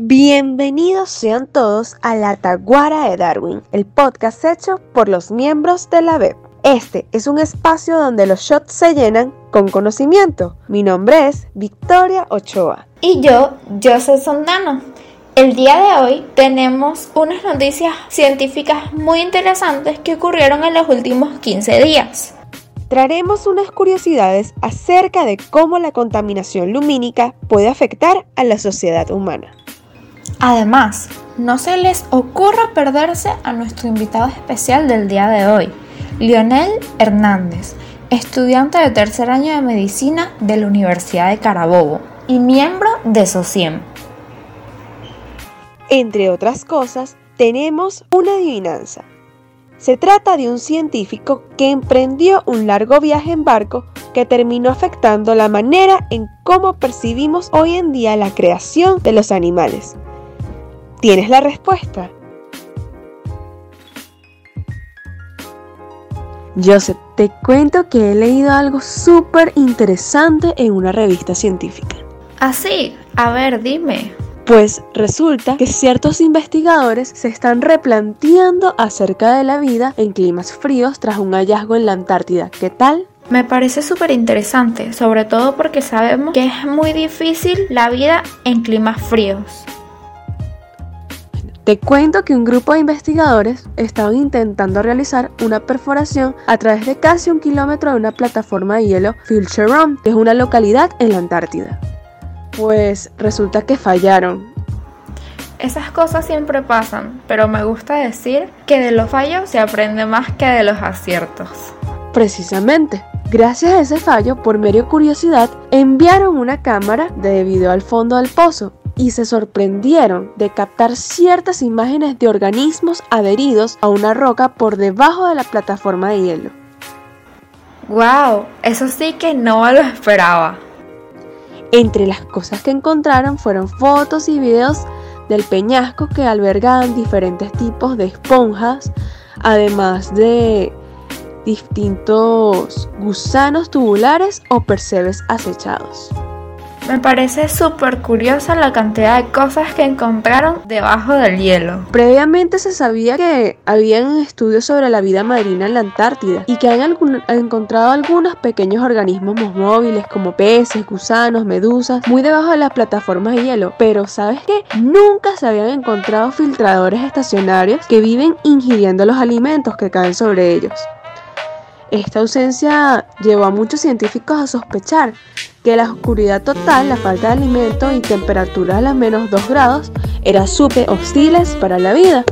Bienvenidos sean todos a la Taguara de Darwin, el podcast hecho por los miembros de la web. Este es un espacio donde los shots se llenan con conocimiento. Mi nombre es Victoria Ochoa. Y yo, Joseph Sondano. El día de hoy tenemos unas noticias científicas muy interesantes que ocurrieron en los últimos 15 días. Traeremos unas curiosidades acerca de cómo la contaminación lumínica puede afectar a la sociedad humana. Además, no se les ocurra perderse a nuestro invitado especial del día de hoy, Lionel Hernández, estudiante de tercer año de medicina de la Universidad de Carabobo y miembro de SOCIEM. Entre otras cosas, tenemos una adivinanza. Se trata de un científico que emprendió un largo viaje en barco que terminó afectando la manera en cómo percibimos hoy en día la creación de los animales. ¿Tienes la respuesta? Joseph, te cuento que he leído algo súper interesante en una revista científica. ¿Ah, sí? A ver, dime. Pues resulta que ciertos investigadores se están replanteando acerca de la vida en climas fríos tras un hallazgo en la Antártida. ¿Qué tal? Me parece súper interesante, sobre todo porque sabemos que es muy difícil la vida en climas fríos. Te cuento que un grupo de investigadores estaban intentando realizar una perforación a través de casi un kilómetro de una plataforma de hielo Filcheron, que es una localidad en la Antártida. Pues resulta que fallaron. Esas cosas siempre pasan, pero me gusta decir que de los fallos se aprende más que de los aciertos. Precisamente. Gracias a ese fallo, por medio curiosidad, enviaron una cámara de video al fondo del pozo y se sorprendieron de captar ciertas imágenes de organismos adheridos a una roca por debajo de la plataforma de hielo. ¡Wow! Eso sí que no lo esperaba. Entre las cosas que encontraron fueron fotos y videos del peñasco que albergaban diferentes tipos de esponjas, además de distintos gusanos tubulares o percebes acechados. Me parece súper curiosa la cantidad de cosas que encontraron debajo del hielo. Previamente se sabía que habían estudios sobre la vida marina en la Antártida y que han encontrado algunos pequeños organismos móviles como peces, gusanos, medusas, muy debajo de las plataformas de hielo. Pero ¿sabes qué? Nunca se habían encontrado filtradores estacionarios que viven ingiriendo los alimentos que caen sobre ellos. Esta ausencia llevó a muchos científicos a sospechar que la oscuridad total, la falta de alimento y temperaturas a las menos 2 grados eran súper hostiles para la vida.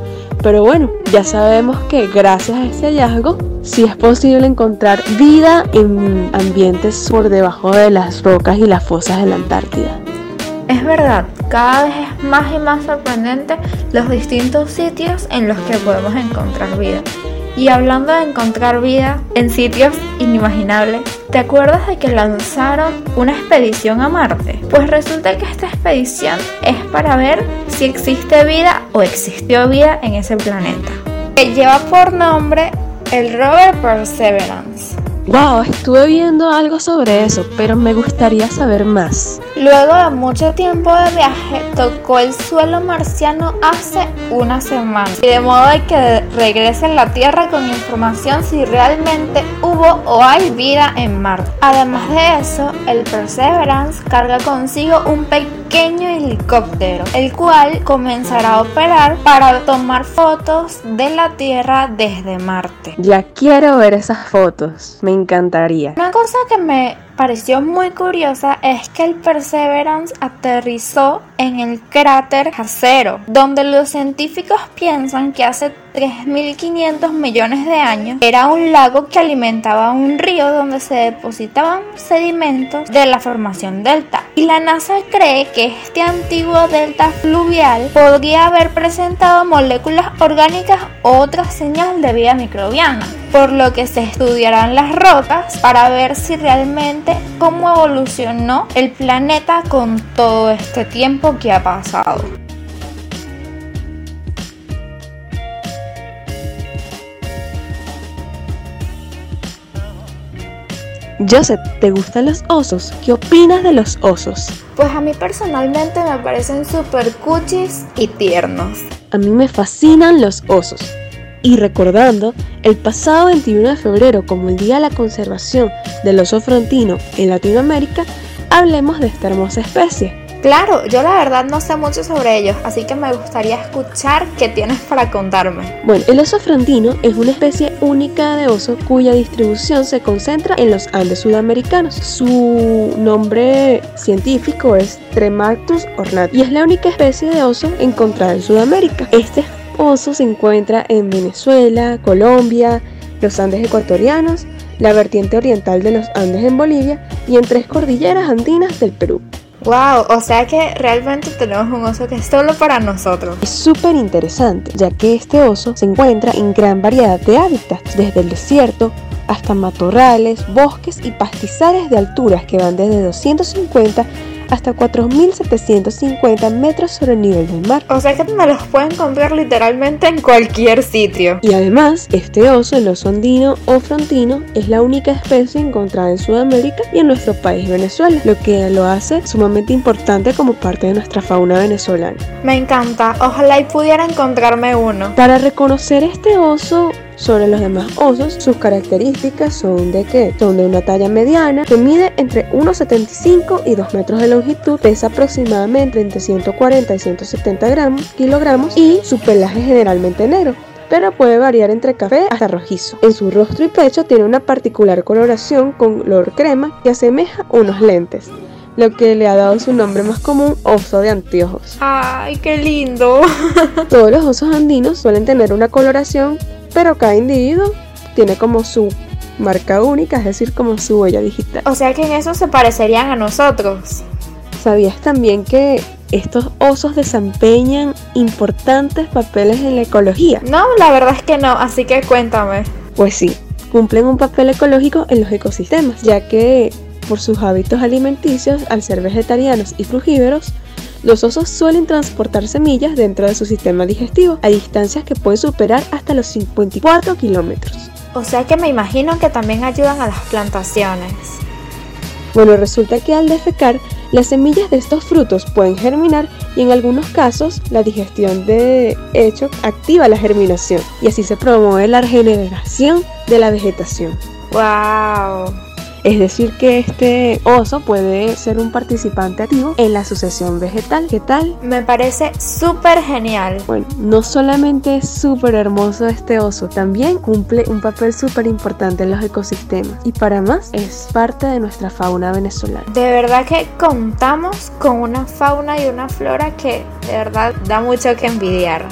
Pero bueno, ya sabemos que gracias a este hallazgo sí es posible encontrar vida en ambientes por debajo de las rocas y las fosas de la Antártida. Es verdad, cada vez es más y más sorprendente los distintos sitios en los que podemos encontrar vida. Y hablando de encontrar vida en sitios inimaginables, ¿te acuerdas de que lanzaron una expedición a Marte? Pues resulta que esta expedición es para ver si existe vida o existió vida en ese planeta. Que lleva por nombre el rover Perseverance. Wow, estuve viendo algo sobre eso, pero me gustaría saber más. Luego de mucho tiempo de viaje, tocó el suelo marciano hace una semana. Y de modo de que regrese a la Tierra con información si realmente hubo o hay vida en Marte. Además de eso, el Perseverance carga consigo un pequeño helicóptero, el cual comenzará a operar para tomar fotos de la Tierra desde Marte. Ya quiero ver esas fotos. Me encantaría. Una cosa que me pareció muy curiosa es que el Perseverance aterrizó en el cráter Jacero, donde los científicos piensan que hace 3.500 millones de años era un lago que alimentaba un río donde se depositaban sedimentos de la formación delta. Y la NASA cree que este antiguo delta fluvial podría haber presentado moléculas orgánicas o otra señal de vida microbiana, por lo que se estudiarán las rocas para ver si realmente cómo evolucionó el planeta con todo este tiempo que ha pasado. Joseph, ¿te gustan los osos? ¿Qué opinas de los osos? Pues a mí personalmente me parecen súper cuchis y tiernos. A mí me fascinan los osos. Y recordando el pasado 21 de febrero como el Día de la Conservación del Oso Frontino en Latinoamérica, hablemos de esta hermosa especie. Claro, yo la verdad no sé mucho sobre ellos, así que me gustaría escuchar qué tienes para contarme. Bueno, el oso frontino es una especie única de oso cuya distribución se concentra en los Andes sudamericanos. Su nombre científico es Tremartus ornatus y es la única especie de oso encontrada en Sudamérica. Este oso se encuentra en Venezuela, Colombia, los Andes ecuatorianos, la vertiente oriental de los Andes en Bolivia y en tres cordilleras andinas del Perú. Wow, o sea que realmente tenemos un oso que es solo para nosotros. Es súper interesante, ya que este oso se encuentra en gran variedad de hábitats, desde el desierto hasta matorrales, bosques y pastizales de alturas que van desde 250 hasta 4.750 metros sobre el nivel del mar. O sea que me los pueden comprar literalmente en cualquier sitio. Y además, este oso, el oso andino o frontino, es la única especie encontrada en Sudamérica y en nuestro país Venezuela, lo que lo hace sumamente importante como parte de nuestra fauna venezolana. Me encanta, ojalá y pudiera encontrarme uno. Para reconocer este oso, sobre los demás osos, sus características son de que son de una talla mediana, que mide entre 1,75 y 2 metros de longitud, pesa aproximadamente entre 140 y 170 gramos, kilogramos y su pelaje es generalmente negro pero puede variar entre café hasta rojizo. En su rostro y pecho tiene una particular coloración con color crema que asemeja unos lentes lo que le ha dado su nombre más común, oso de anteojos. ¡Ay, qué lindo! Todos los osos andinos suelen tener una coloración pero cada individuo tiene como su marca única, es decir, como su huella digital. O sea que en eso se parecerían a nosotros. ¿Sabías también que estos osos desempeñan importantes papeles en la ecología? No, la verdad es que no, así que cuéntame. Pues sí, cumplen un papel ecológico en los ecosistemas, ya que por sus hábitos alimenticios, al ser vegetarianos y frugívoros, los osos suelen transportar semillas dentro de su sistema digestivo a distancias que pueden superar hasta los 54 kilómetros. O sea que me imagino que también ayudan a las plantaciones. Bueno, resulta que al defecar, las semillas de estos frutos pueden germinar y en algunos casos la digestión de hecho activa la germinación y así se promueve la regeneración de la vegetación. ¡Wow! Es decir, que este oso puede ser un participante activo en la sucesión vegetal. ¿Qué tal? Me parece súper genial. Bueno, no solamente es súper hermoso este oso, también cumple un papel súper importante en los ecosistemas. Y para más, es parte de nuestra fauna venezolana. De verdad que contamos con una fauna y una flora que de verdad da mucho que envidiar.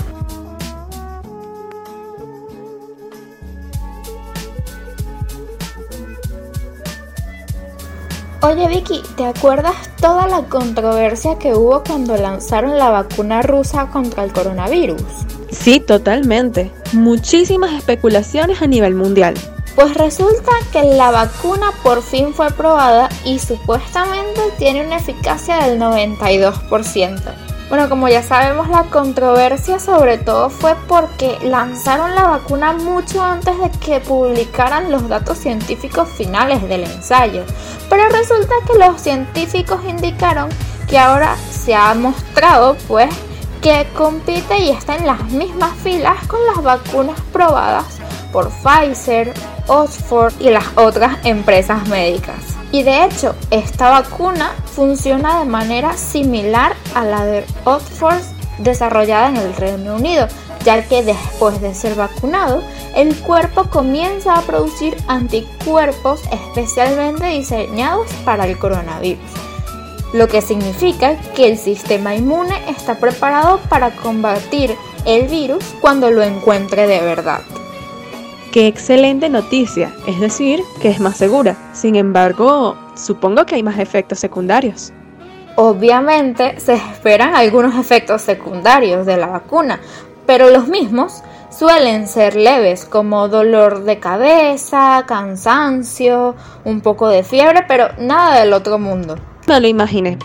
Oye Vicky, ¿te acuerdas toda la controversia que hubo cuando lanzaron la vacuna rusa contra el coronavirus? Sí, totalmente. Muchísimas especulaciones a nivel mundial. Pues resulta que la vacuna por fin fue probada y supuestamente tiene una eficacia del 92%. Bueno, como ya sabemos, la controversia sobre todo fue porque lanzaron la vacuna mucho antes de que publicaran los datos científicos finales del ensayo. Pero resulta que los científicos indicaron que ahora se ha mostrado pues que compite y está en las mismas filas con las vacunas probadas por Pfizer, Oxford y las otras empresas médicas. Y de hecho, esta vacuna funciona de manera similar a la de Oxford desarrollada en el Reino Unido, ya que después de ser vacunado, el cuerpo comienza a producir anticuerpos especialmente diseñados para el coronavirus, lo que significa que el sistema inmune está preparado para combatir el virus cuando lo encuentre de verdad. Qué excelente noticia, es decir, que es más segura. Sin embargo, supongo que hay más efectos secundarios. Obviamente se esperan algunos efectos secundarios de la vacuna, pero los mismos suelen ser leves como dolor de cabeza, cansancio, un poco de fiebre, pero nada del otro mundo. No lo imaginé.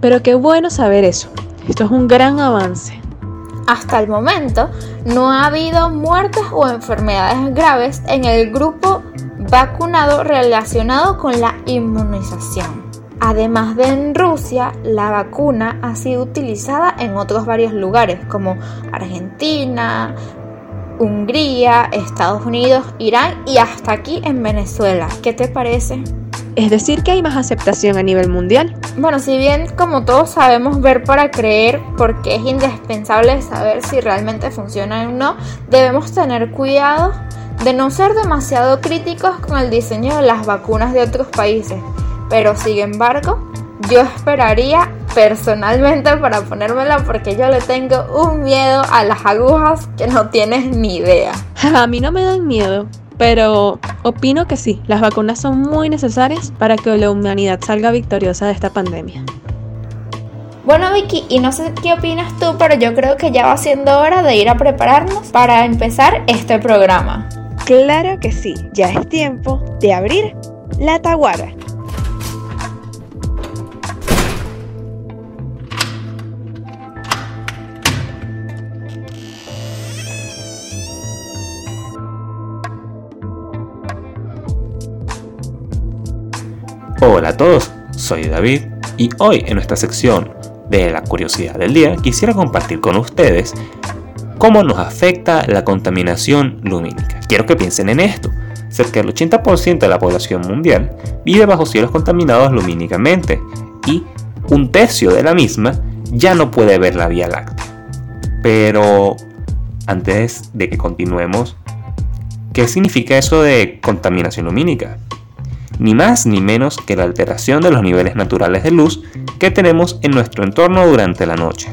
Pero qué bueno saber eso. Esto es un gran avance. Hasta el momento no ha habido muertes o enfermedades graves en el grupo vacunado relacionado con la inmunización. Además de en Rusia, la vacuna ha sido utilizada en otros varios lugares como Argentina, Hungría, Estados Unidos, Irán y hasta aquí en Venezuela. ¿Qué te parece? Es decir, que hay más aceptación a nivel mundial. Bueno, si bien como todos sabemos ver para creer, porque es indispensable saber si realmente funciona o no, debemos tener cuidado de no ser demasiado críticos con el diseño de las vacunas de otros países. Pero sin embargo, yo esperaría personalmente para ponérmela porque yo le tengo un miedo a las agujas que no tienes ni idea. A mí no me dan miedo, pero opino que sí, las vacunas son muy necesarias para que la humanidad salga victoriosa de esta pandemia. Bueno Vicky, y no sé qué opinas tú, pero yo creo que ya va siendo hora de ir a prepararnos para empezar este programa. Claro que sí, ya es tiempo de abrir la taguara. Hola a todos, soy David y hoy en nuestra sección de la curiosidad del día quisiera compartir con ustedes cómo nos afecta la contaminación lumínica. Quiero que piensen en esto. Cerca del 80% de la población mundial vive bajo cielos contaminados lumínicamente y un tercio de la misma ya no puede ver la Vía Láctea. Pero antes de que continuemos, ¿qué significa eso de contaminación lumínica? Ni más ni menos que la alteración de los niveles naturales de luz que tenemos en nuestro entorno durante la noche,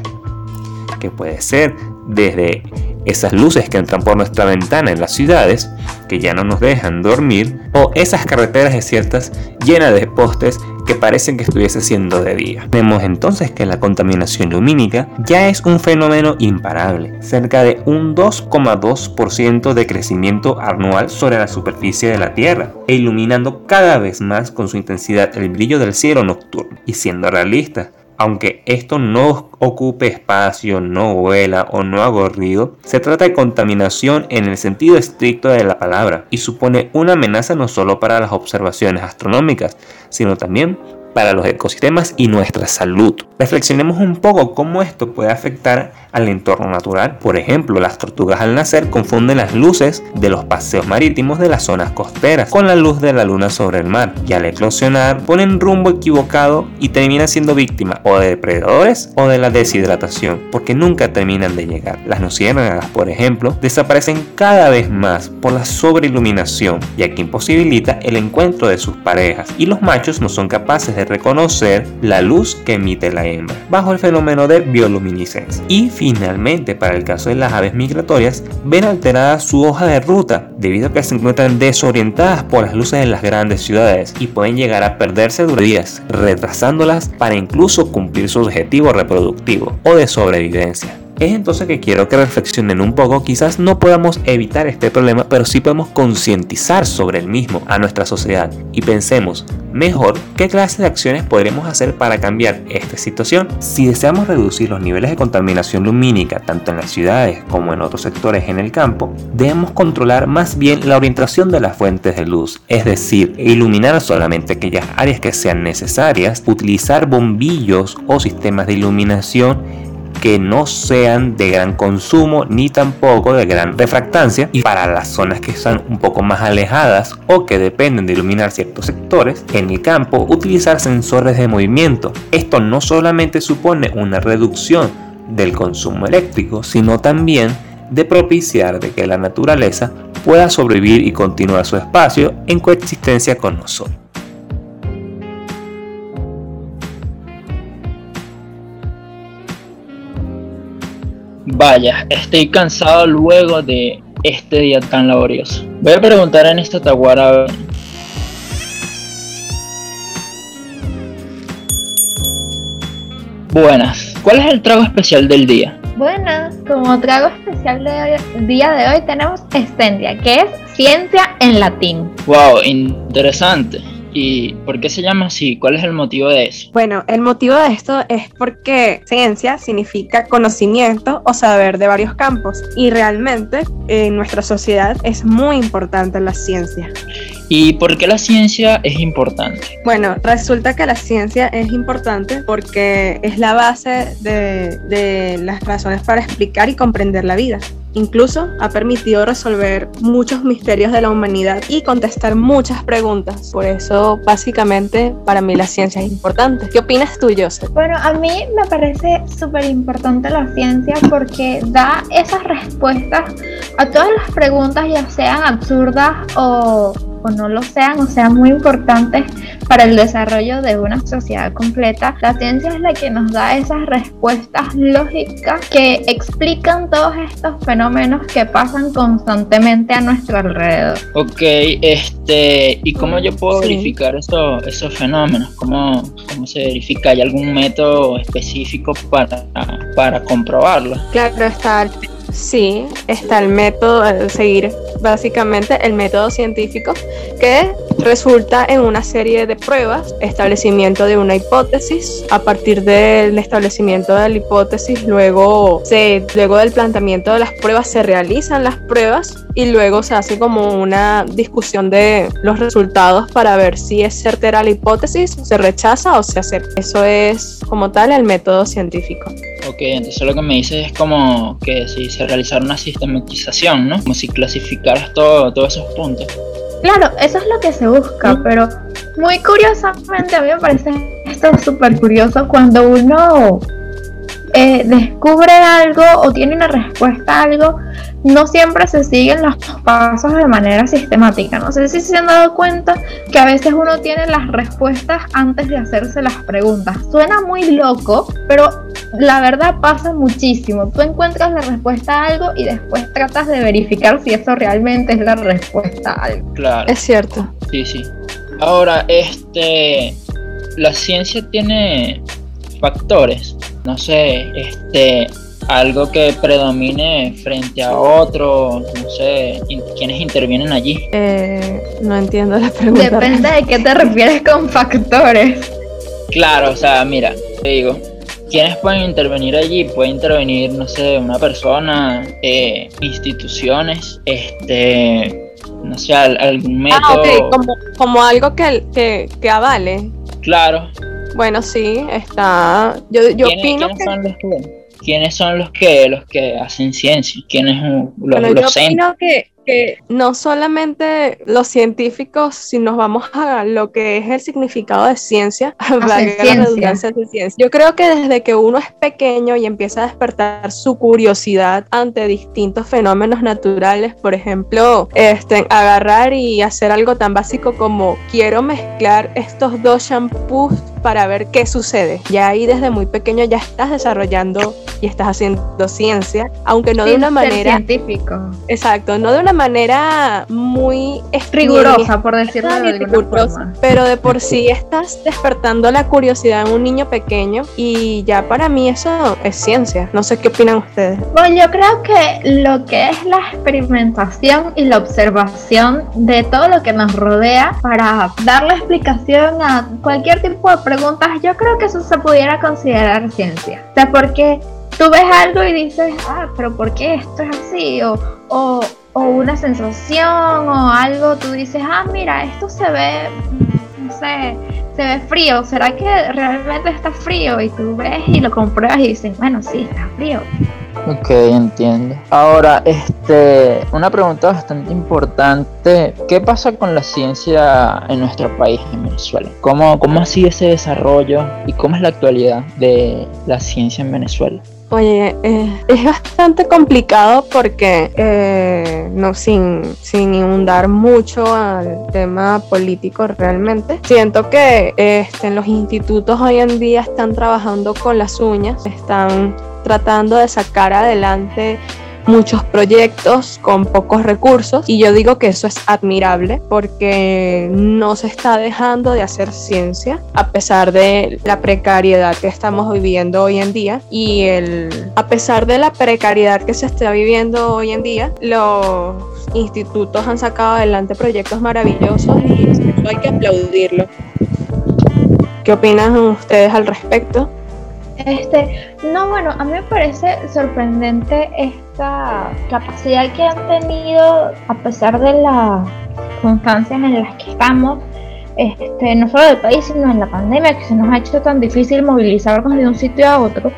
que puede ser desde esas luces que entran por nuestra ventana en las ciudades, que ya no nos dejan dormir, o esas carreteras desiertas llenas de postes que parecen que estuviese siendo de día. Vemos entonces que la contaminación lumínica ya es un fenómeno imparable, cerca de un 2,2% de crecimiento anual sobre la superficie de la Tierra, e iluminando cada vez más con su intensidad el brillo del cielo nocturno. Y siendo realista, aunque esto no ocupe espacio, no vuela o no haga ruido, se trata de contaminación en el sentido estricto de la palabra y supone una amenaza no solo para las observaciones astronómicas, sino también para los ecosistemas y nuestra salud. Reflexionemos un poco cómo esto puede afectar al entorno natural. Por ejemplo, las tortugas al nacer confunden las luces de los paseos marítimos de las zonas costeras con la luz de la luna sobre el mar y al eclosionar ponen rumbo equivocado y terminan siendo víctimas o de depredadores o de la deshidratación porque nunca terminan de llegar. Las luciérnagas, por ejemplo, desaparecen cada vez más por la sobreiluminación ya que imposibilita el encuentro de sus parejas y los machos no son capaces de reconocer la luz que emite la hembra bajo el fenómeno de bioluminiscencia. Y finalmente, para el caso de las aves migratorias, ven alterada su hoja de ruta debido a que se encuentran desorientadas por las luces de las grandes ciudades y pueden llegar a perderse durante días, retrasándolas para incluso cumplir su objetivo reproductivo o de sobrevivencia. Es entonces que quiero que reflexionen un poco, quizás no podamos evitar este problema, pero sí podemos concientizar sobre el mismo a nuestra sociedad y pensemos mejor qué clase de acciones podremos hacer para cambiar esta situación. Si deseamos reducir los niveles de contaminación lumínica tanto en las ciudades como en otros sectores en el campo, debemos controlar más bien la orientación de las fuentes de luz, es decir, iluminar solamente aquellas áreas que sean necesarias, utilizar bombillos o sistemas de iluminación que no sean de gran consumo ni tampoco de gran refractancia y para las zonas que están un poco más alejadas o que dependen de iluminar ciertos sectores en el campo utilizar sensores de movimiento. Esto no solamente supone una reducción del consumo eléctrico sino también de propiciar de que la naturaleza pueda sobrevivir y continuar su espacio en coexistencia con nosotros Vaya, estoy cansado luego de este día tan laborioso. Voy a preguntar en esta taguara. Buenas, ¿cuál es el trago especial del día? Buenas, como trago especial del día de hoy tenemos Estendia, que es ciencia en latín. Wow, interesante. ¿Y por qué se llama así? ¿Cuál es el motivo de eso? Bueno, el motivo de esto es porque ciencia significa conocimiento o saber de varios campos y realmente en nuestra sociedad es muy importante la ciencia. ¿Y por qué la ciencia es importante? Bueno, resulta que la ciencia es importante porque es la base de, de las razones para explicar y comprender la vida. Incluso ha permitido resolver muchos misterios de la humanidad y contestar muchas preguntas. Por eso, básicamente, para mí la ciencia es importante. ¿Qué opinas tú, Joseph? Bueno, a mí me parece súper importante la ciencia porque da esas respuestas a todas las preguntas, ya sean absurdas o o no lo sean o sean muy importantes para el desarrollo de una sociedad completa, la ciencia es la que nos da esas respuestas lógicas que explican todos estos fenómenos que pasan constantemente a nuestro alrededor. Ok, este, ¿y cómo yo puedo verificar eso, esos fenómenos? ¿Cómo, ¿Cómo se verifica? ¿Hay algún método específico para, para comprobarlo? Claro, está Sí, está el método, seguir básicamente el método científico que resulta en una serie de pruebas, establecimiento de una hipótesis, a partir del establecimiento de la hipótesis, luego, se, luego del planteamiento de las pruebas se realizan las pruebas y luego se hace como una discusión de los resultados para ver si es certera la hipótesis, se rechaza o se acepta. Eso es como tal el método científico. Ok, entonces lo que me dices es como que si se realizara una sistematización, ¿no? Como si clasificaras todo, todos esos puntos. Claro, eso es lo que se busca, pero muy curiosamente a mí me parece esto súper curioso cuando uno eh, descubre algo o tiene una respuesta a algo, no siempre se siguen los pasos de manera sistemática. No sé si se han dado cuenta que a veces uno tiene las respuestas antes de hacerse las preguntas. Suena muy loco, pero la verdad pasa muchísimo. Tú encuentras la respuesta a algo y después tratas de verificar si eso realmente es la respuesta a algo. Claro. Es cierto. Sí, sí. Ahora, este, la ciencia tiene factores, no sé, este, algo que predomine frente a otro, no sé, ¿quiénes intervienen allí? Eh, no entiendo la pregunta. Depende de qué te refieres con factores. Claro, o sea, mira, te digo, ¿quiénes pueden intervenir allí? Puede intervenir, no sé, una persona, eh, instituciones, este, no sé, algún método. Ah, ok, como, como algo que, que, que avale. Claro. Bueno, sí, está. Yo, yo opino que... son los que quiénes son los que los que hacen ciencia, quiénes los, bueno, yo opino que, que, no solamente los científicos, si nos vamos a lo que es el significado de ciencia, redundancia de ciencia. Yo creo que desde que uno es pequeño y empieza a despertar su curiosidad ante distintos fenómenos naturales, por ejemplo, este, agarrar y hacer algo tan básico como quiero mezclar estos dos shampoos para ver qué sucede. Ya ahí desde muy pequeño ya estás desarrollando y estás haciendo ciencia, aunque no de una manera científico. Exacto, no de una manera muy rigurosa, por decirlo de alguna forma. Pero de por sí estás despertando la curiosidad en un niño pequeño y ya para mí eso es ciencia. No sé qué opinan ustedes. Bueno, yo creo que lo que es la experimentación y la observación de todo lo que nos rodea para darle explicación a cualquier tipo de preguntas, yo creo que eso se pudiera considerar ciencia. O sea, porque tú ves algo y dices, ah, pero ¿por qué esto es así? O, o, o una sensación o algo, tú dices, ah, mira, esto se ve, no sé, se ve frío, ¿será que realmente está frío? Y tú ves y lo compruebas y dices, bueno, sí, está frío. Ok, entiendo. Ahora, este, una pregunta bastante importante. ¿Qué pasa con la ciencia en nuestro país, en Venezuela? ¿Cómo, cómo ha sido ese desarrollo y cómo es la actualidad de la ciencia en Venezuela? Oye, eh, es bastante complicado porque, eh, no, sin, sin inundar mucho al tema político realmente, siento que este, los institutos hoy en día están trabajando con las uñas, están tratando de sacar adelante muchos proyectos con pocos recursos y yo digo que eso es admirable porque no se está dejando de hacer ciencia a pesar de la precariedad que estamos viviendo hoy en día y el a pesar de la precariedad que se está viviendo hoy en día los institutos han sacado adelante proyectos maravillosos y hay que aplaudirlo. ¿Qué opinan ustedes al respecto? Este, no, bueno, a mí me parece sorprendente esta capacidad que han tenido a pesar de la circunstancias en las que estamos, este, no solo del país, sino en la pandemia que se nos ha hecho tan difícil movilizarnos de un sitio a otro,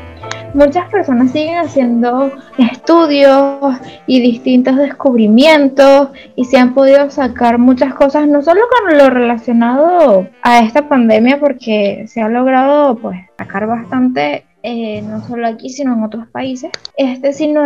muchas personas siguen haciendo estudios y distintos descubrimientos y se han podido sacar muchas cosas, no solo con lo relacionado a esta pandemia, porque se ha logrado pues sacar bastante eh, no solo aquí, sino en otros países, este, sino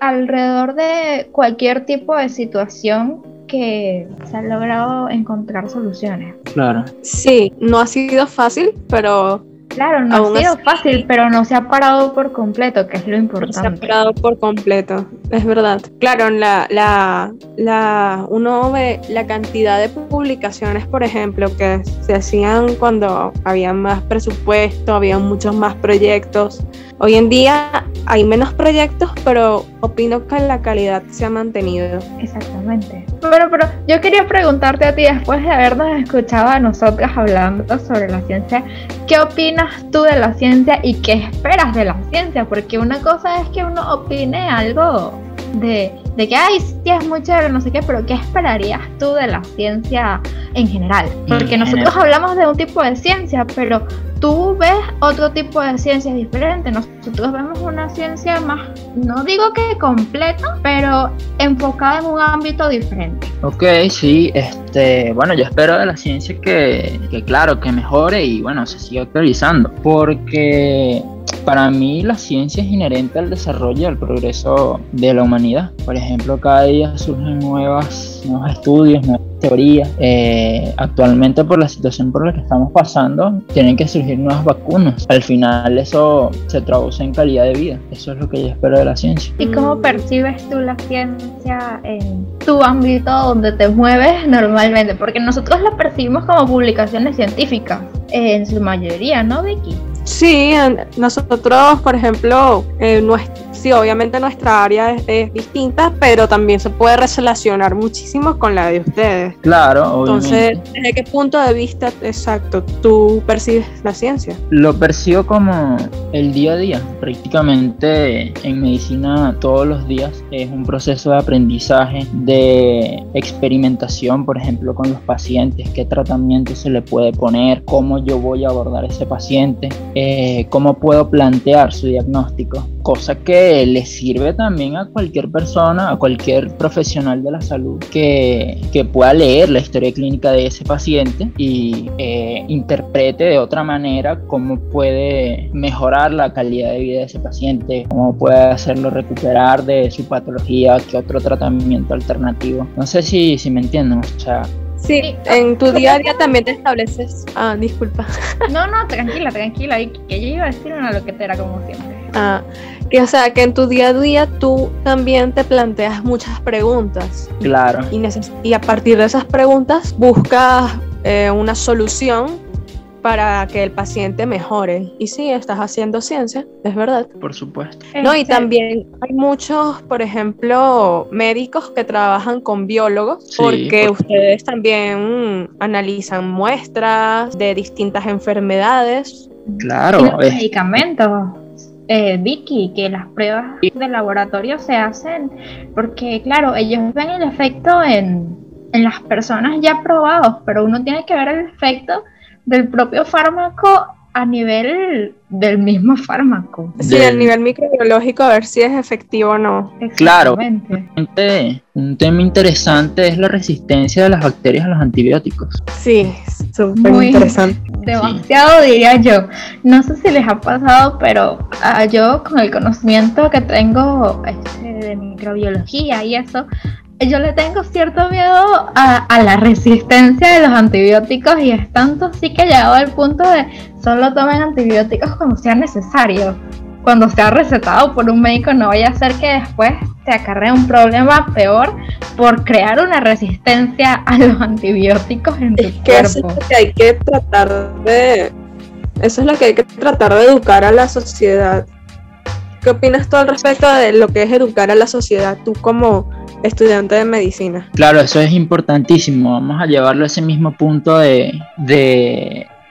alrededor de cualquier tipo de situación que se ha logrado encontrar soluciones. Claro. Sí, no ha sido fácil, pero Claro, no ha sido fácil, pero no se ha parado por completo, que es lo importante. No se ha parado por completo, es verdad. Claro, la, la, la, uno ve la cantidad de publicaciones, por ejemplo, que se hacían cuando había más presupuesto, había muchos más proyectos. Hoy en día hay menos proyectos, pero opino que la calidad se ha mantenido. Exactamente. Bueno, pero yo quería preguntarte a ti, después de habernos escuchado a nosotras hablando sobre la ciencia, ¿qué opinas tú de la ciencia y qué esperas de la ciencia? Porque una cosa es que uno opine algo de, de que, ay, sí, es muy chévere, no sé qué, pero ¿qué esperarías tú de la ciencia en general? Porque nosotros hablamos de un tipo de ciencia, pero tú ves otro tipo de ciencias diferentes. Nosotros vemos una ciencia más, no digo que completa, pero enfocada en un ámbito diferente. Ok, sí, este, bueno, yo espero de la ciencia que, que claro, que mejore y bueno, se siga actualizando, porque para mí la ciencia es inherente al desarrollo y al progreso de la humanidad. Por ejemplo, cada día surgen nuevas, nuevos estudios, nuevas teorías. Eh, actualmente por la situación por la que estamos pasando, tienen que surgir nuevas vacunas. Al final eso se traduce en calidad de vida. Eso es lo que yo espero de la ciencia. ¿Y cómo percibes tú la ciencia en tu ámbito donde te mueves normalmente? Porque nosotros la percibimos como publicaciones científicas, en su mayoría, ¿no, Vicky? Sí, nosotros, por ejemplo, eh, sí, obviamente nuestra área es, distinta, pero también se puede relacionar muchísimo con la de ustedes. Claro, Entonces, ¿desde qué punto de vista exacto tú percibes la ciencia? Lo percibo como el día a día. Prácticamente en medicina todos los días es un proceso de aprendizaje, de experimentación, por ejemplo, con los pacientes, qué tratamiento se le puede poner, cómo yo voy a abordar ese paciente eh, cómo puedo plantear su diagnóstico, cosa que le sirve también a cualquier persona, a cualquier profesional de la salud que, que pueda leer la historia clínica de ese paciente y eh, interprete de otra manera cómo puede mejorar la calidad de vida de ese paciente, cómo puede hacerlo recuperar de su patología, qué otro tratamiento alternativo. No sé si, si me entienden, o sea, Sí, en tu día a día también te estableces. Ah, disculpa. No, no, tranquila, tranquila. Y que yo iba a decir una loquetera como siempre. Ah, que o sea, que en tu día a día tú también te planteas muchas preguntas. Claro. Y, y a partir de esas preguntas buscas eh, una solución para que el paciente mejore. Y sí, estás haciendo ciencia, es verdad. Por supuesto. No, y también hay muchos, por ejemplo, médicos que trabajan con biólogos, porque ustedes también analizan muestras de distintas enfermedades. Claro. Y medicamentos. Eh, Vicky, que las pruebas de laboratorio se hacen porque, claro, ellos ven el efecto en, en las personas ya probados, pero uno tiene que ver el efecto del propio fármaco a nivel del mismo fármaco. Sí, a nivel microbiológico, a ver si es efectivo o no. Claro. Un tema interesante es la resistencia de las bacterias a los antibióticos. Sí, súper interesante. Demasiado diría yo. No sé si les ha pasado, pero ah, yo con el conocimiento que tengo este, de microbiología y eso, yo le tengo cierto miedo a, la resistencia de los antibióticos y es tanto así que he llegado al punto de solo tomen antibióticos cuando sea necesario. Cuando sea recetado por un médico no vaya a ser que después te acarree un problema peor por crear una resistencia a los antibióticos en tu es que Eso es lo que hay que tratar de... Eso es lo que hay que tratar de educar a la sociedad. ¿Qué opinas tú al respecto de lo que es educar a la sociedad? Tú como estudiante de medicina. Claro, eso es importantísimo. Vamos a llevarlo a ese mismo punto de,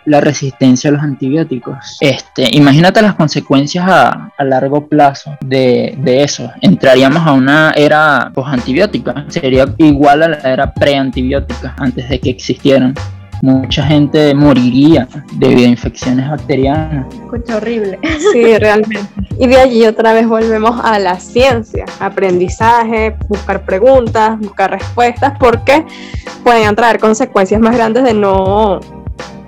la resistencia a los antibióticos. Este, imagínate las consecuencias a, a largo plazo de, de, eso. Entraríamos a una era post-antibiótica. Sería igual a la era pre-antibiótica antes de que existieran mucha gente moriría debido a infecciones bacterianas. Escucha horrible. Sí, realmente. Y de allí otra vez volvemos a la ciencia, aprendizaje, buscar preguntas, buscar respuestas, porque pueden traer consecuencias más grandes de no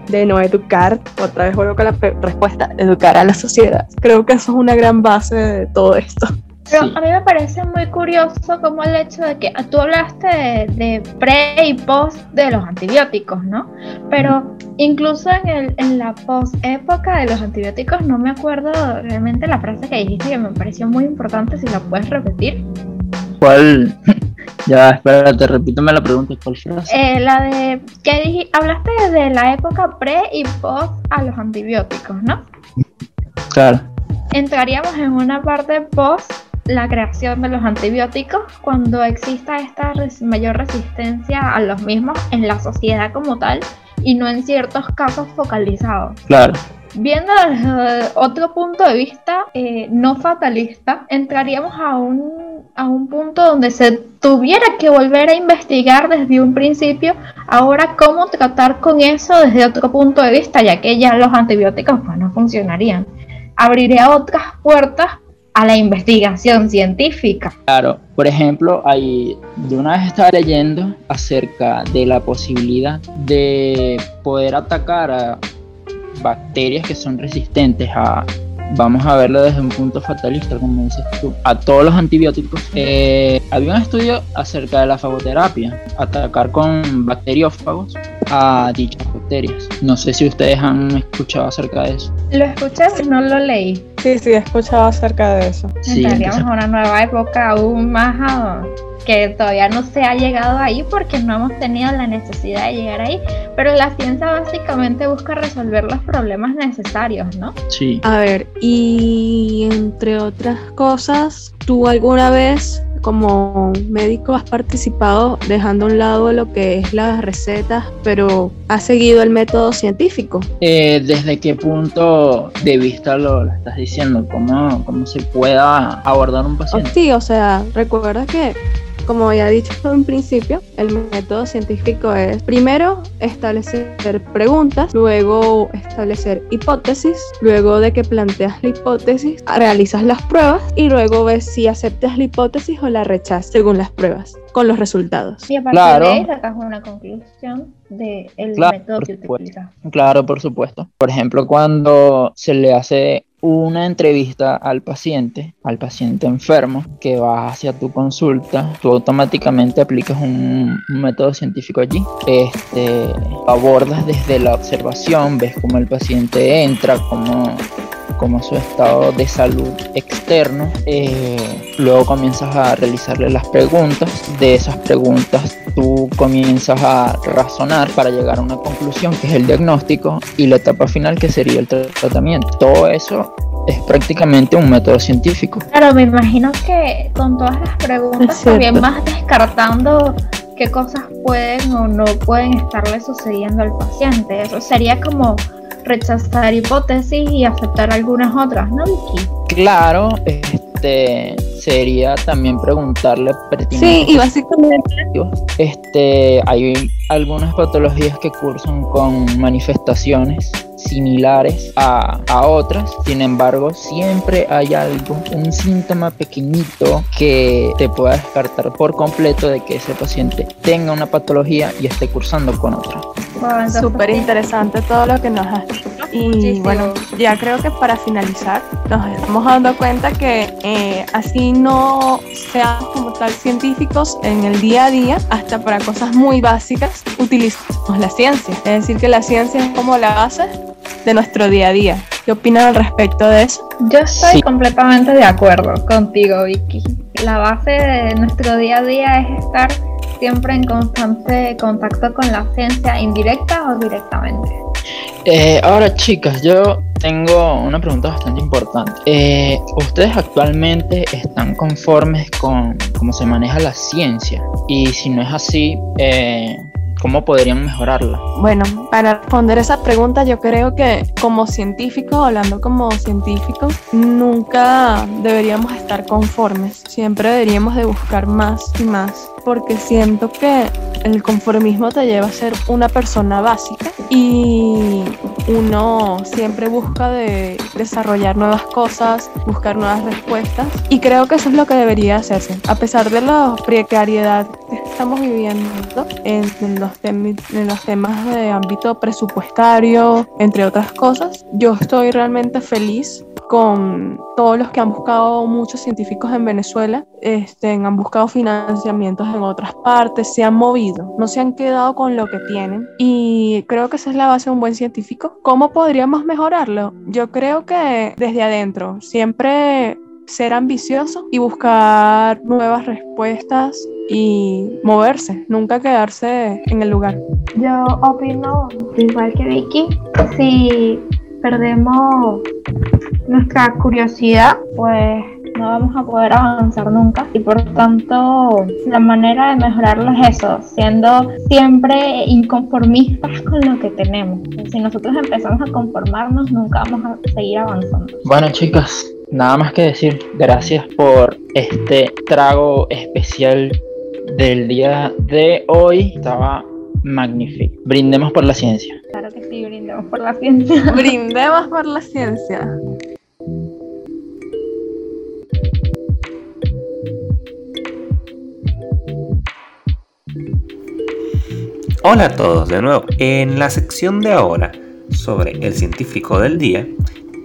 de no educar, otra vez vuelvo con la respuesta, educar a la sociedad. Creo que eso es una gran base de todo esto. Pero a mí me parece muy curioso como el hecho de que tú hablaste de, pre y post de los antibióticos, ¿no? Pero incluso en, el, en la post época de los antibióticos no me acuerdo realmente la frase que dijiste que me pareció muy importante, si la puedes repetir. ¿Cuál? ya, espérate, repítame la pregunta, ¿cuál frase? Eh, la de, que dijiste, hablaste de la época pre y post a los antibióticos, ¿no? Claro. Entraríamos en una parte post la creación de los antibióticos cuando exista esta mayor resistencia a los mismos en la sociedad como tal y no en ciertos casos focalizados. Claro. Viendo desde otro punto de vista eh, no fatalista, entraríamos a un, a un punto donde se tuviera que volver a investigar desde un principio ahora cómo tratar con eso desde otro punto de vista, ya que ya los antibióticos pues, no funcionarían. Abriría otras puertas a la investigación científica. Claro, por ejemplo, hay, de una vez estaba leyendo acerca de la posibilidad de poder atacar a bacterias que son resistentes a, vamos a verlo desde un punto fatalista, como dices tú, a todos los antibióticos. Eh, había un estudio acerca de la fagoterapia, atacar con bacteriófagos a dichas bacterias. No sé si ustedes han escuchado acerca de eso. Lo escuché, pero no lo leí. Sí, sí, he escuchado acerca de eso. Sí, Entraríamos a una nueva época aún más que todavía no se ha llegado ahí porque no hemos tenido la necesidad de llegar ahí, pero la ciencia básicamente busca resolver los problemas necesarios, ¿no? Sí. A ver, y entre otras cosas, ¿tú alguna vez como médico has participado dejando a un lado lo que es las recetas, pero has seguido el método científico? Eh, ¿Desde qué punto de vista lo, estás diciendo? ¿Cómo, ¿Cómo se pueda abordar un paciente? sí, o sea, recuerda que como ya he dicho en principio, el método científico es primero establecer preguntas, luego establecer hipótesis, luego de que planteas la hipótesis, realizas las pruebas y luego ves si aceptas la hipótesis o la rechazas según las pruebas con los resultados. Y a partir claro. de ahí sacas una conclusión del método que utilizas. Claro, por supuesto. Por ejemplo, cuando se le hace una entrevista al paciente, al paciente enfermo, que va hacia tu consulta, tú automáticamente aplicas un, método científico allí. Este, abordas desde la observación, ves cómo el paciente entra, cómo como su estado de salud externo. Eh, luego comienzas a realizarle las preguntas. De esas preguntas tú comienzas a razonar para llegar a una conclusión que es el diagnóstico y la etapa final que sería el tratamiento. Todo eso es prácticamente un método científico. Claro, me imagino que con todas las preguntas también vas descartando qué cosas pueden o no pueden estarle sucediendo al paciente. Eso sería como rechazar hipótesis y aceptar algunas otras, ¿no, Vicky? Claro, este sería también preguntarle Sí, y básicamente este hay algunas patologías que cursan con manifestaciones similares a, a, otras, sin embargo siempre hay algo, un síntoma pequeñito que te pueda descartar por completo de que ese paciente tenga una patología y esté cursando con otra. Súper interesante todo lo que nos has dicho. Y bueno, ya creo que para finalizar, nos estamos dando cuenta que eh, así no seamos como tal científicos en el día a día, hasta para cosas muy básicas, utilizamos la ciencia. Es decir, que la ciencia es como la base de nuestro día a día. ¿Qué opinan al respecto de eso? Yo estoy completamente de acuerdo contigo, Vicky. La base de nuestro día a día es estar siempre en constante contacto con la ciencia, indirecta o directamente. Eh, ahora chicas, yo tengo una pregunta bastante importante. Eh, ¿Ustedes actualmente están conformes con cómo se maneja la ciencia? Y si no es así, eh, ¿Cómo podrían mejorarla? Bueno, para responder esa pregunta yo creo que como científicos, hablando como científicos, nunca deberíamos estar conformes. Siempre deberíamos de buscar más y más porque siento que el conformismo te lleva a ser una persona básica y uno siempre busca de desarrollar nuevas cosas, buscar nuevas respuestas y creo que eso es lo que debería hacerse. A pesar de la precariedad que estamos viviendo en, los, en los temas de ámbito presupuestario, entre otras cosas, yo estoy realmente feliz con todos los que han buscado muchos científicos en Venezuela, este, han buscado financiamientos en otras partes, se han movido, no se han quedado con lo que tienen y creo que esa es la base de un buen científico. ¿Cómo podríamos mejorarlo? Yo creo que desde adentro, siempre ser ambicioso y buscar nuevas respuestas y moverse, nunca quedarse en el lugar. Yo opino igual que Vicky, si perdemos nuestra curiosidad, pues no vamos a poder avanzar nunca y por tanto la manera de mejorarlo es eso, siendo siempre inconformistas con lo que tenemos. Si nosotros empezamos a conformarnos, nunca vamos a seguir avanzando. Bueno chicas, nada más que decir, gracias por este trago especial del día de hoy. Estaba magnífico. Brindemos por la ciencia. Claro que sí, brindemos por la ciencia. brindemos por la ciencia. Hola a todos de nuevo. En la sección de ahora sobre el científico del día,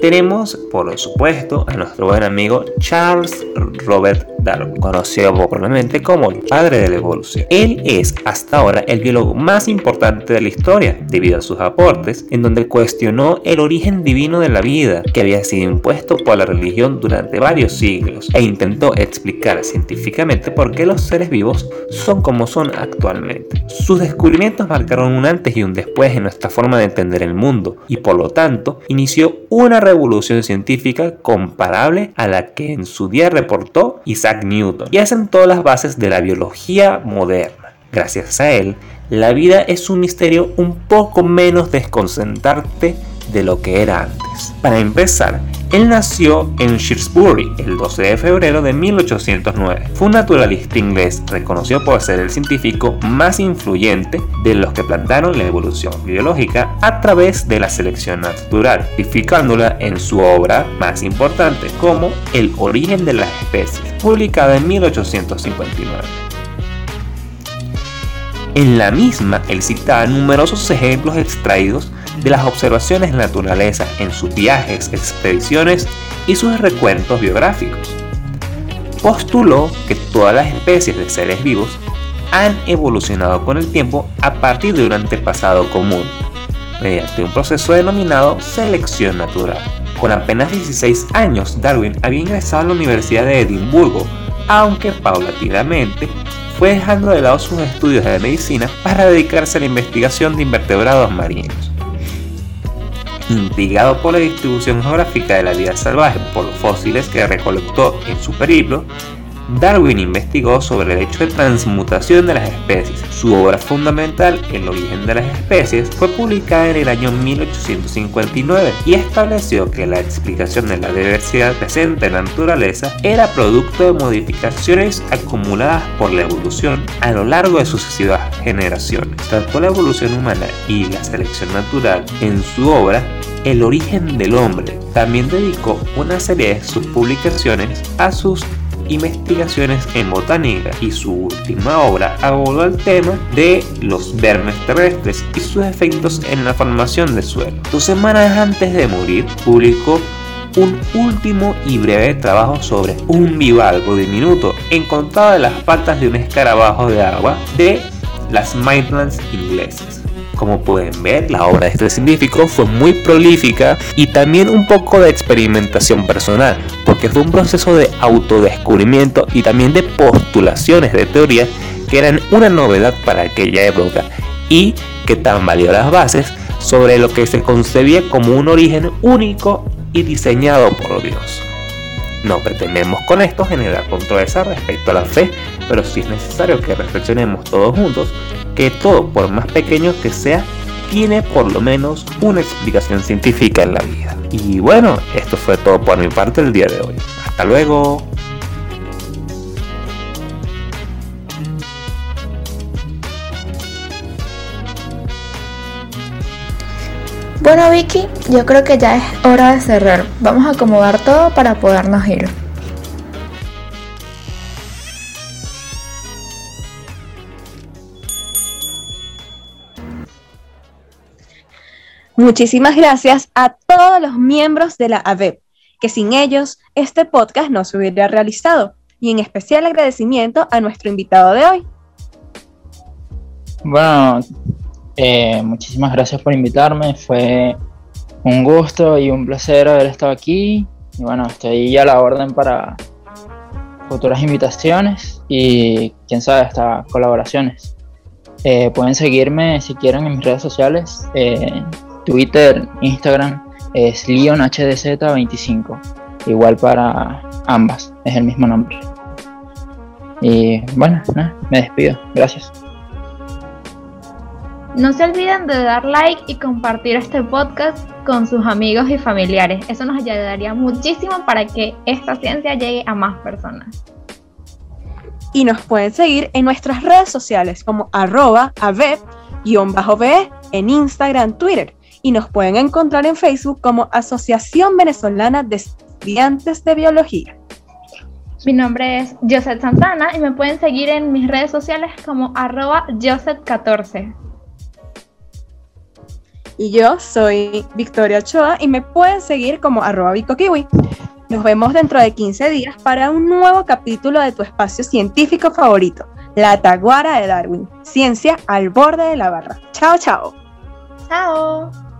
tenemos, por supuesto, a nuestro buen amigo Charles Robert Darwin, conocido popularmente como el padre de la evolución. Él es hasta ahora el biólogo más importante de la historia, debido a sus aportes, en donde cuestionó el origen divino de la vida que había sido impuesto por la religión durante varios siglos, e intentó explicar científicamente por qué los seres vivos son como son actualmente. Sus descubrimientos marcaron un antes y un después en nuestra forma de entender el mundo, y por lo tanto inició una revolución científica comparable a la que en su día reportó Isaac Newton y asentó las bases de la biología moderna. Gracias a él, la vida es un misterio un poco menos desconcentrante de lo que era antes. Para empezar, él nació en Shrewsbury el 12 de febrero de 1809. Fue un naturalista inglés reconocido por ser el científico más influyente de los que plantaron la evolución biológica a través de la selección natural, tipificándola en su obra más importante como El origen de las especies, publicada en 1859. En la misma, él citaba numerosos ejemplos extraídos de las observaciones de naturaleza en sus viajes, expediciones y sus recuentos biográficos. Postuló que todas las especies de seres vivos han evolucionado con el tiempo a partir de un antepasado común, mediante un proceso denominado selección natural. Con apenas 16 años, Darwin había ingresado a la Universidad de Edimburgo, aunque paulatinamente fue dejando de lado sus estudios de medicina para dedicarse a la investigación de invertebrados marinos. Intrigado por la distribución geográfica de la vida salvaje por los fósiles que recolectó en su periplo, Darwin investigó sobre el hecho de transmutación de las especies. Su obra fundamental, El origen de las especies, fue publicada en el año 1859 y estableció que la explicación de la diversidad presente en la naturaleza era producto de modificaciones acumuladas por la evolución a lo largo de sucesivas generaciones. Tanto la evolución humana y la selección natural en su obra el origen del hombre. También dedicó una serie de sus publicaciones a sus investigaciones en botánica y su última obra abordó el tema de los vermes terrestres y sus efectos en la formación del suelo. Dos semanas antes de morir publicó un último y breve trabajo sobre un bivalvo diminuto encontrado de las patas de un escarabajo de agua de las Maitlands inglesas. Como pueden ver, la obra de este científico fue muy prolífica y también un poco de experimentación personal, porque fue un proceso de autodescubrimiento y también de postulaciones de teorías que eran una novedad para aquella época y que valió las bases sobre lo que se concebía como un origen único y diseñado por Dios. No pretendemos con esto generar controversia respecto a la fe, pero sí es necesario que reflexionemos todos juntos que todo, por más pequeño que sea, tiene por lo menos una explicación científica en la vida. Y bueno, esto fue todo por mi parte el día de hoy. Hasta luego. Bueno Vicky, yo creo que ya es hora de cerrar. Vamos a acomodar todo para podernos ir. Muchísimas gracias a todos los miembros de la AVEP, que sin ellos este podcast no se hubiera realizado. Y en especial agradecimiento a nuestro invitado de hoy. Bueno, eh, muchísimas gracias por invitarme. Fue un gusto y un placer haber estado aquí. Y bueno, estoy a la orden para futuras invitaciones y quién sabe, hasta colaboraciones. Eh, pueden seguirme si quieren en mis redes sociales. Eh, Twitter, Instagram es LeonHDZ25. Igual para ambas, es el mismo nombre. Y bueno, me despido. Gracias. No se olviden de dar like y compartir este podcast con sus amigos y familiares. Eso nos ayudaría muchísimo para que esta ciencia llegue a más personas. Y nos pueden seguir en nuestras redes sociales como arroba aveb-be en Instagram, Twitter. Y nos pueden encontrar en Facebook como Asociación Venezolana de Estudiantes de Biología. Mi nombre es Joseph Santana y me pueden seguir en mis redes sociales como arroba Joseph14. Y yo soy Victoria Ochoa y me pueden seguir como arroba bicokiwi. Nos vemos dentro de 15 días para un nuevo capítulo de tu espacio científico favorito, La Taguara de Darwin, ciencia al borde de la barra. Chao, chao. Chao.